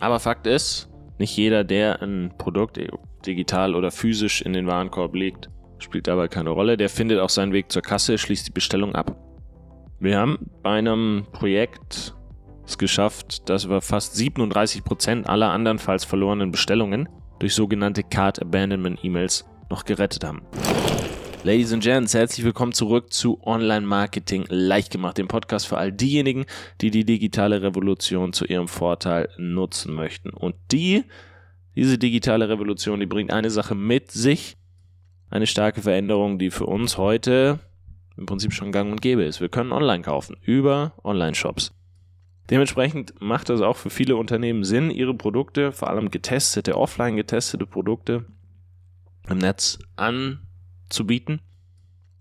Aber Fakt ist, nicht jeder, der ein Produkt digital oder physisch in den Warenkorb legt, spielt dabei keine Rolle. Der findet auch seinen Weg zur Kasse, schließt die Bestellung ab. Wir haben bei einem Projekt es geschafft, dass wir fast 37 Prozent aller andernfalls verlorenen Bestellungen durch sogenannte Card Abandonment E-Mails noch gerettet haben. Ladies and Gents, herzlich willkommen zurück zu Online Marketing leicht gemacht, dem Podcast für all diejenigen, die die digitale Revolution zu ihrem Vorteil nutzen möchten. Und die, diese digitale Revolution, die bringt eine Sache mit sich, eine starke Veränderung, die für uns heute im Prinzip schon gang und gäbe ist. Wir können online kaufen über Online-Shops. Dementsprechend macht das auch für viele Unternehmen Sinn, ihre Produkte, vor allem getestete, offline getestete Produkte im Netz an zu bieten.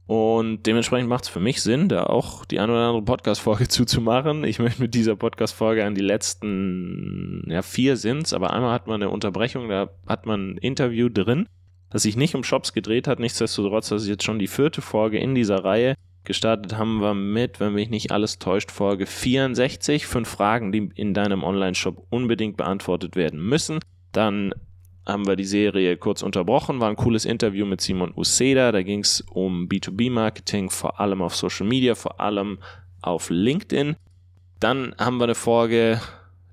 Und dementsprechend macht es für mich Sinn, da auch die eine oder andere Podcast-Folge zuzumachen. Ich möchte mit dieser Podcast-Folge an die letzten, ja, vier sind's, aber einmal hat man eine Unterbrechung, da hat man ein Interview drin, das sich nicht um Shops gedreht hat. Nichtsdestotrotz, das ist jetzt schon die vierte Folge in dieser Reihe. Gestartet haben wir mit, wenn mich nicht alles täuscht, Folge 64. Fünf Fragen, die in deinem Online-Shop unbedingt beantwortet werden müssen. Dann haben wir die Serie kurz unterbrochen, war ein cooles Interview mit Simon Uceda, da ging es um B2B-Marketing, vor allem auf Social Media, vor allem auf LinkedIn. Dann haben wir eine Folge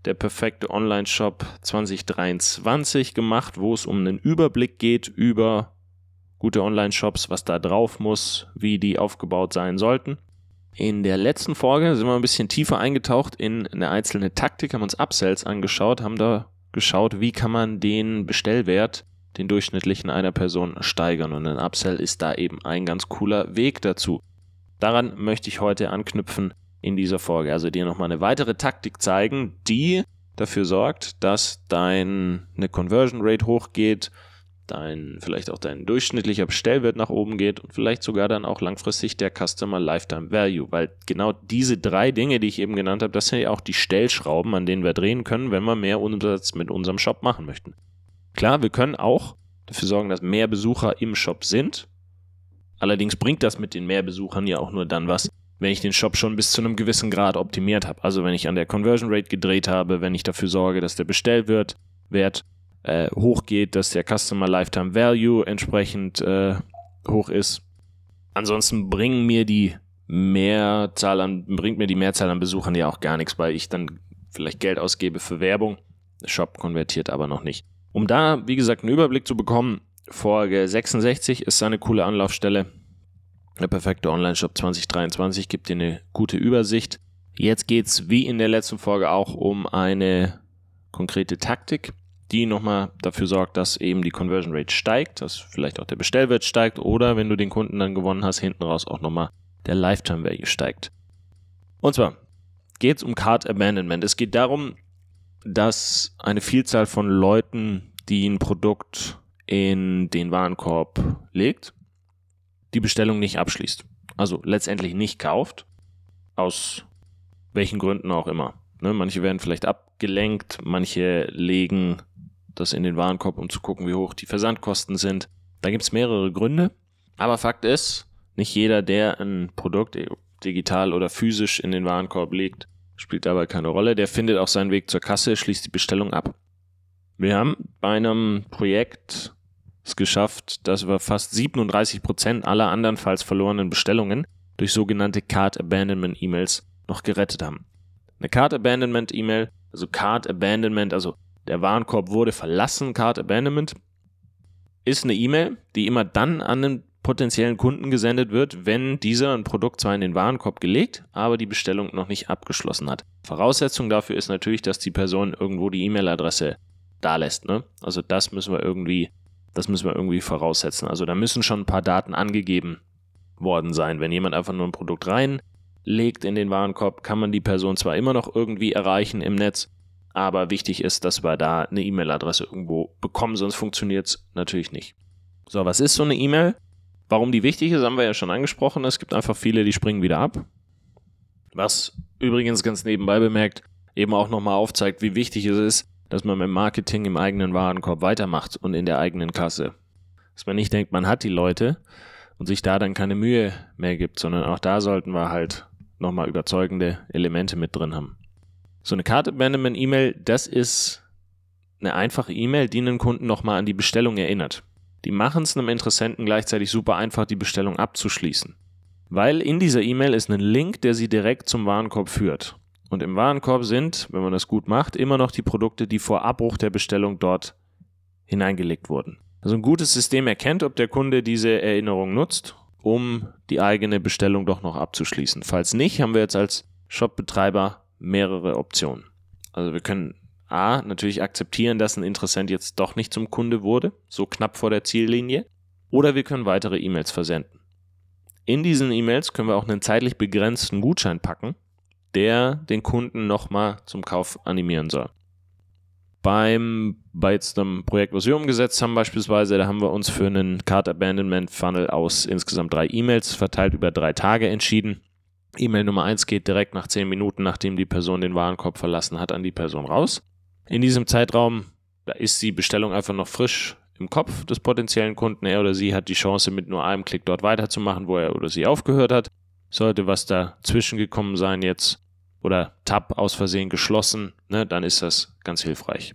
der perfekte Online-Shop 2023 gemacht, wo es um einen Überblick geht über gute Online-Shops, was da drauf muss, wie die aufgebaut sein sollten. In der letzten Folge sind wir ein bisschen tiefer eingetaucht in eine einzelne Taktik, haben uns Upsells angeschaut, haben da geschaut, wie kann man den Bestellwert, den durchschnittlichen einer Person steigern. Und ein Upsell ist da eben ein ganz cooler Weg dazu. Daran möchte ich heute anknüpfen in dieser Folge. Also dir nochmal eine weitere Taktik zeigen, die dafür sorgt, dass deine Conversion Rate hochgeht, dein, vielleicht auch dein durchschnittlicher Bestellwert nach oben geht und vielleicht sogar dann auch langfristig der Customer Lifetime Value, weil genau diese drei Dinge, die ich eben genannt habe, das sind ja auch die Stellschrauben, an denen wir drehen können, wenn wir mehr Umsatz mit unserem Shop machen möchten. Klar, wir können auch dafür sorgen, dass mehr Besucher im Shop sind. Allerdings bringt das mit den mehr Besuchern ja auch nur dann was, wenn ich den Shop schon bis zu einem gewissen Grad optimiert habe. Also wenn ich an der Conversion Rate gedreht habe, wenn ich dafür sorge, dass der Bestellwert Wert äh, hochgeht, dass der Customer Lifetime Value entsprechend äh, hoch ist. Ansonsten bringen mir die Mehrzahl an, bringt mir die Mehrzahl an Besuchern ja auch gar nichts, weil ich dann vielleicht Geld ausgebe für Werbung. Der Shop konvertiert aber noch nicht. Um da, wie gesagt, einen Überblick zu bekommen, Folge 66 ist eine coole Anlaufstelle. Der perfekte Online-Shop 2023 gibt dir eine gute Übersicht. Jetzt geht es wie in der letzten Folge auch um eine konkrete Taktik, die nochmal dafür sorgt, dass eben die Conversion Rate steigt, dass vielleicht auch der Bestellwert steigt oder wenn du den Kunden dann gewonnen hast, hinten raus auch nochmal der Lifetime Value steigt. Und zwar geht es um Card Abandonment. Es geht darum, dass eine Vielzahl von Leuten, die ein Produkt in den Warenkorb legt, die Bestellung nicht abschließt. Also letztendlich nicht kauft, aus welchen Gründen auch immer. Ne, manche werden vielleicht abgelenkt, manche legen das in den Warenkorb, um zu gucken, wie hoch die Versandkosten sind. Da gibt es mehrere Gründe. Aber Fakt ist, nicht jeder, der ein Produkt digital oder physisch in den Warenkorb legt, spielt dabei keine Rolle. Der findet auch seinen Weg zur Kasse, schließt die Bestellung ab. Wir haben bei einem Projekt es geschafft, dass wir fast 37 Prozent aller andernfalls verlorenen Bestellungen durch sogenannte Card Abandonment E-Mails noch gerettet haben. Eine Card Abandonment E-Mail, also Card Abandonment, also der Warenkorb wurde verlassen, Card Abandonment, ist eine E-Mail, die immer dann an den potenziellen Kunden gesendet wird, wenn dieser ein Produkt zwar in den Warenkorb gelegt, aber die Bestellung noch nicht abgeschlossen hat. Voraussetzung dafür ist natürlich, dass die Person irgendwo die E-Mail-Adresse da lässt. Ne? Also das müssen wir irgendwie, das müssen wir irgendwie voraussetzen. Also da müssen schon ein paar Daten angegeben worden sein. Wenn jemand einfach nur ein Produkt reinlegt in den Warenkorb, kann man die Person zwar immer noch irgendwie erreichen im Netz, aber wichtig ist, dass wir da eine E-Mail-Adresse irgendwo bekommen, sonst funktioniert es natürlich nicht. So, was ist so eine E-Mail? Warum die wichtig ist, haben wir ja schon angesprochen. Es gibt einfach viele, die springen wieder ab. Was übrigens ganz nebenbei bemerkt, eben auch nochmal aufzeigt, wie wichtig es ist, dass man mit Marketing im eigenen Warenkorb weitermacht und in der eigenen Kasse. Dass man nicht denkt, man hat die Leute und sich da dann keine Mühe mehr gibt, sondern auch da sollten wir halt nochmal überzeugende Elemente mit drin haben. So eine Card Abandonment E-Mail, das ist eine einfache E-Mail, die einen Kunden nochmal an die Bestellung erinnert. Die machen es einem Interessenten gleichzeitig super einfach, die Bestellung abzuschließen. Weil in dieser E-Mail ist ein Link, der sie direkt zum Warenkorb führt. Und im Warenkorb sind, wenn man das gut macht, immer noch die Produkte, die vor Abbruch der Bestellung dort hineingelegt wurden. Also ein gutes System erkennt, ob der Kunde diese Erinnerung nutzt, um die eigene Bestellung doch noch abzuschließen. Falls nicht, haben wir jetzt als Shopbetreiber mehrere Optionen. Also wir können A, natürlich akzeptieren, dass ein Interessent jetzt doch nicht zum Kunde wurde, so knapp vor der Ziellinie, oder wir können weitere E-Mails versenden. In diesen E-Mails können wir auch einen zeitlich begrenzten Gutschein packen, der den Kunden nochmal zum Kauf animieren soll. Beim, bei jetzt einem Projekt, was wir umgesetzt haben beispielsweise, da haben wir uns für einen Card Abandonment Funnel aus insgesamt drei E-Mails verteilt über drei Tage entschieden. E-Mail Nummer eins geht direkt nach zehn Minuten, nachdem die Person den Warenkorb verlassen hat, an die Person raus. In diesem Zeitraum, da ist die Bestellung einfach noch frisch im Kopf des potenziellen Kunden. Er oder sie hat die Chance, mit nur einem Klick dort weiterzumachen, wo er oder sie aufgehört hat. Sollte was dazwischen gekommen sein jetzt oder Tab aus Versehen geschlossen, ne, dann ist das ganz hilfreich.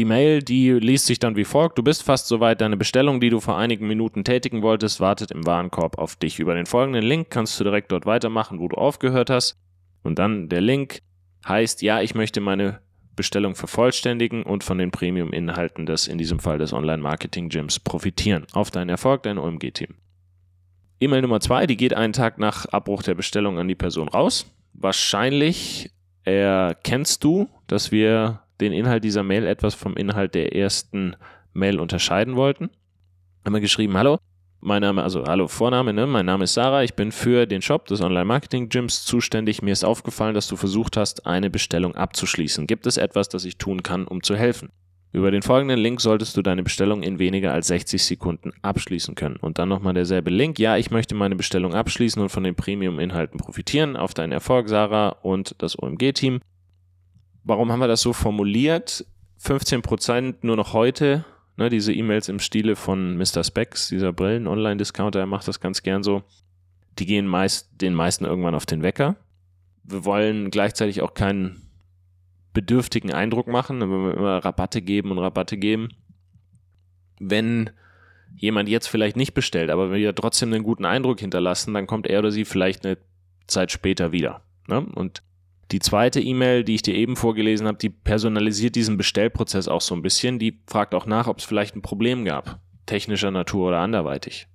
Die Mail, die liest sich dann wie folgt. Du bist fast soweit. Deine Bestellung, die du vor einigen Minuten tätigen wolltest, wartet im Warenkorb auf dich. Über den folgenden Link kannst du direkt dort weitermachen, wo du aufgehört hast. Und dann der Link heißt, ja, ich möchte meine Bestellung vervollständigen und von den Premium-Inhalten des, in diesem Fall des Online-Marketing-Gyms, profitieren. Auf deinen Erfolg, dein OMG-Team. E-Mail Nummer zwei, die geht einen Tag nach Abbruch der Bestellung an die Person raus. Wahrscheinlich erkennst du, dass wir den Inhalt dieser Mail etwas vom Inhalt der ersten Mail unterscheiden wollten. Haben wir geschrieben, hallo, mein Name, also hallo Vorname, ne? mein Name ist Sarah, ich bin für den Shop des Online-Marketing-Gyms zuständig. Mir ist aufgefallen, dass du versucht hast, eine Bestellung abzuschließen. Gibt es etwas, das ich tun kann, um zu helfen? Über den folgenden Link solltest du deine Bestellung in weniger als 60 Sekunden abschließen können. Und dann nochmal derselbe Link. Ja, ich möchte meine Bestellung abschließen und von den Premium-Inhalten profitieren. Auf deinen Erfolg, Sarah und das OMG-Team. Warum haben wir das so formuliert? 15% nur noch heute Ne, diese E-Mails im Stile von Mr. Specs, dieser Brillen-Online-Discounter, er macht das ganz gern so. Die gehen meist den meisten irgendwann auf den Wecker. Wir wollen gleichzeitig auch keinen bedürftigen Eindruck machen, wenn wir immer Rabatte geben und Rabatte geben. Wenn jemand jetzt vielleicht nicht bestellt, aber wir trotzdem einen guten Eindruck hinterlassen, dann kommt er oder sie vielleicht eine Zeit später wieder. Ne? Und die zweite E-Mail, die ich dir eben vorgelesen habe, die personalisiert diesen Bestellprozess auch so ein bisschen. Die fragt auch nach, ob es vielleicht ein Problem gab, technischer Natur oder anderweitig.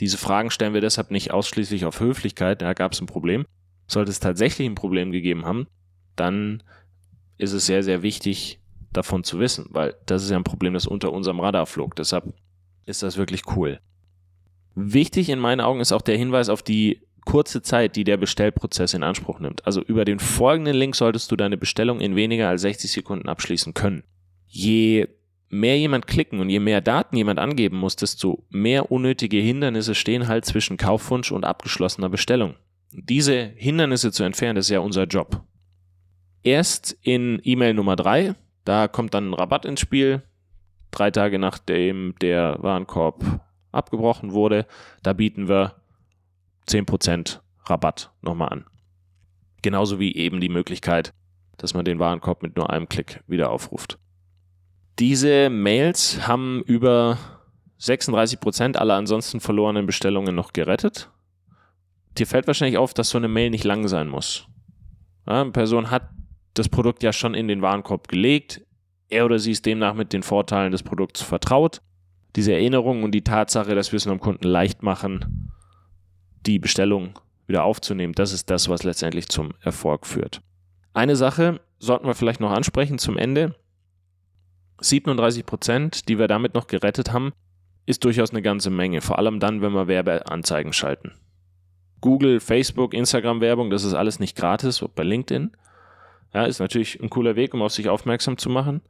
Diese Fragen stellen wir deshalb nicht ausschließlich auf Höflichkeit, da gab es ein Problem. Sollte es tatsächlich ein Problem gegeben haben, dann ist es sehr, sehr wichtig, davon zu wissen, weil das ist ja ein Problem, das unter unserem Radar flog. Deshalb ist das wirklich cool. Wichtig in meinen Augen ist auch der Hinweis auf die kurze Zeit, die der Bestellprozess in Anspruch nimmt. Also über den folgenden Link solltest du deine Bestellung in weniger als 60 Sekunden abschließen können. Je mehr jemand klicken und je mehr Daten jemand angeben muss, desto mehr unnötige Hindernisse stehen halt zwischen Kaufwunsch und abgeschlossener Bestellung. Diese Hindernisse zu entfernen, ist ja unser Job. Erst in E-Mail Nummer drei, da kommt dann ein Rabatt ins Spiel. Drei Tage nachdem der Warenkorb abgebrochen wurde, da bieten wir 10% Rabatt nochmal an. Genauso wie eben die Möglichkeit, dass man den Warenkorb mit nur einem Klick wieder aufruft. Diese Mails haben über 36% aller ansonsten verlorenen Bestellungen noch gerettet. Dir fällt wahrscheinlich auf, dass so eine Mail nicht lang sein muss. Ja, eine Person hat das Produkt ja schon in den Warenkorb gelegt. Er oder sie ist demnach mit den Vorteilen des Produkts vertraut. Diese Erinnerung und die Tatsache, dass wir es einem Kunden leicht machen, die Bestellung wieder aufzunehmen, das ist das, was letztendlich zum Erfolg führt. Eine Sache sollten wir vielleicht noch ansprechen zum Ende. 37 Prozent, die wir damit noch gerettet haben, ist durchaus eine ganze Menge. Vor allem dann, wenn wir Werbeanzeigen schalten. Google, Facebook, Instagram-Werbung, das ist alles nicht gratis, auch bei LinkedIn. Ja, ist natürlich ein cooler Weg, um auf sich aufmerksam zu machen.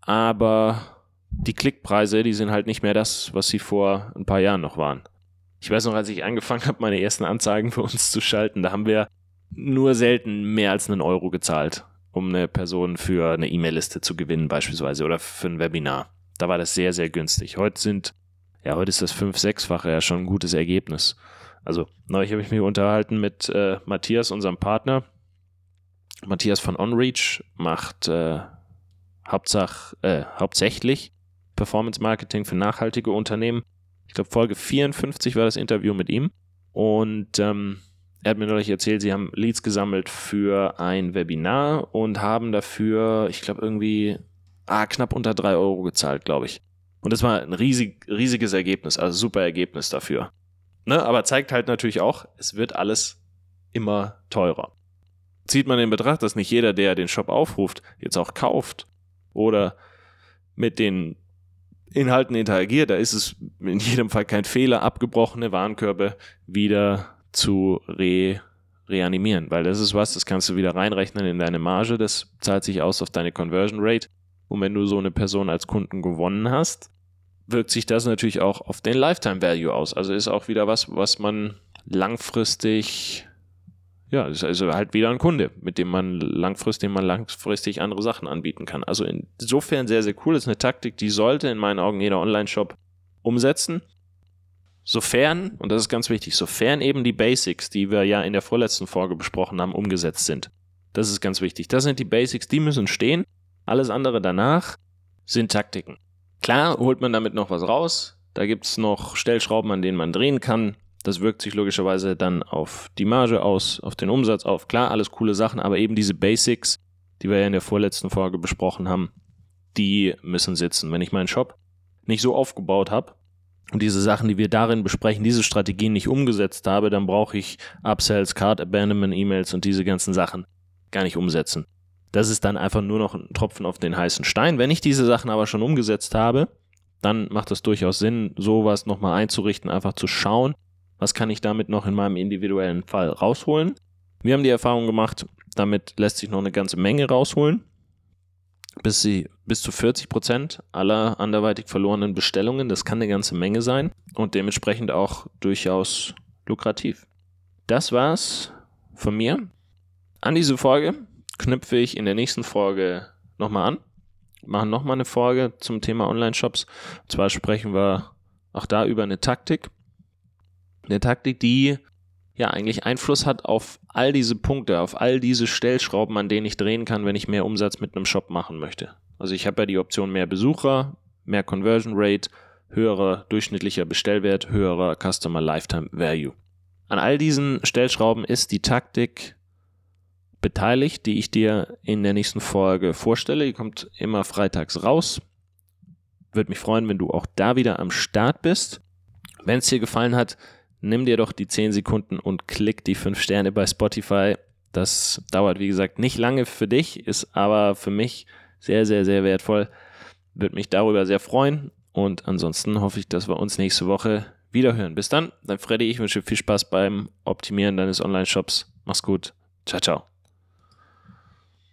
Aber die Klickpreise, die sind halt nicht mehr das, was sie vor ein paar Jahren noch waren. Ich weiß noch, als ich angefangen habe, meine ersten Anzeigen für uns zu schalten, da haben wir nur selten mehr als einen Euro gezahlt, um eine Person für eine E-Mail-Liste zu gewinnen beispielsweise oder für ein Webinar. Da war das sehr, sehr günstig. Heute sind, ja, heute ist das fünf-, sechsfache ja schon ein gutes Ergebnis. Also, neulich habe ich mich unterhalten mit äh, Matthias, unserem Partner. Matthias von OnReach macht äh, Hauptsach, äh, hauptsächlich Performance Marketing für nachhaltige Unternehmen. Ich glaube, Folge 54 war das Interview mit ihm. Und ähm, er hat mir neulich erzählt, sie haben Leads gesammelt für ein Webinar und haben dafür, ich glaube, irgendwie ah, knapp unter drei Euro gezahlt, glaube ich. Und das war ein riesig, riesiges Ergebnis, also super Ergebnis dafür. Ne? Aber zeigt halt natürlich auch, es wird alles immer teurer. Zieht man in Betracht, dass nicht jeder, der den Shop aufruft, jetzt auch kauft oder mit den Inhalten interagiert, da ist es in jedem Fall kein Fehler, abgebrochene Warenkörbe wieder zu re reanimieren, weil das ist was, das kannst du wieder reinrechnen in deine Marge, das zahlt sich aus auf deine Conversion Rate. Und wenn du so eine Person als Kunden gewonnen hast, wirkt sich das natürlich auch auf den Lifetime Value aus. Also ist auch wieder was, was man langfristig, ja, ist also halt wieder ein Kunde, mit dem man langfristig, man langfristig andere Sachen anbieten kann. Also insofern sehr, sehr cool. Das ist eine Taktik, die sollte in meinen Augen jeder Online-Shop umsetzen. Sofern, und das ist ganz wichtig, sofern eben die Basics, die wir ja in der vorletzten Folge besprochen haben, umgesetzt sind. Das ist ganz wichtig. Das sind die Basics, die müssen stehen. Alles andere danach sind Taktiken. Klar holt man damit noch was raus. Da gibt es noch Stellschrauben, an denen man drehen kann. Das wirkt sich logischerweise dann auf die Marge aus, auf den Umsatz auf. Klar, alles coole Sachen, aber eben diese Basics, die wir ja in der vorletzten Folge besprochen haben, die müssen sitzen. Wenn ich meinen Shop nicht so aufgebaut habe, und diese Sachen, die wir darin besprechen, diese Strategien nicht umgesetzt habe, dann brauche ich Upsells, Card Abandonment E-Mails und diese ganzen Sachen gar nicht umsetzen. Das ist dann einfach nur noch ein Tropfen auf den heißen Stein. Wenn ich diese Sachen aber schon umgesetzt habe, dann macht es durchaus Sinn, sowas nochmal einzurichten, einfach zu schauen, was kann ich damit noch in meinem individuellen Fall rausholen. Wir haben die Erfahrung gemacht, damit lässt sich noch eine ganze Menge rausholen bis, sie, bis zu 40 Prozent aller anderweitig verlorenen Bestellungen. Das kann eine ganze Menge sein und dementsprechend auch durchaus lukrativ. Das war's von mir. An diese Folge knüpfe ich in der nächsten Folge nochmal an. Machen nochmal eine Folge zum Thema Online-Shops. Und zwar sprechen wir auch da über eine Taktik. Eine Taktik, die ja eigentlich Einfluss hat auf all diese Punkte, auf all diese Stellschrauben, an denen ich drehen kann, wenn ich mehr Umsatz mit einem Shop machen möchte. Also ich habe ja die Option mehr Besucher, mehr Conversion Rate, höherer durchschnittlicher Bestellwert, höherer Customer Lifetime Value. An all diesen Stellschrauben ist die Taktik beteiligt, die ich dir in der nächsten Folge vorstelle. Die kommt immer freitags raus. Würde mich freuen, wenn du auch da wieder am Start bist. Wenn es dir gefallen hat, nimm dir doch die 10 Sekunden und klick die 5 Sterne bei Spotify. Das dauert, wie gesagt, nicht lange für dich, ist aber für mich sehr, sehr, sehr wertvoll. Würde mich darüber sehr freuen. Und ansonsten hoffe ich, dass wir uns nächste Woche wieder hören. Bis dann, dein Freddy. Ich wünsche viel Spaß beim Optimieren deines Online-Shops. Mach's gut. Ciao, ciao.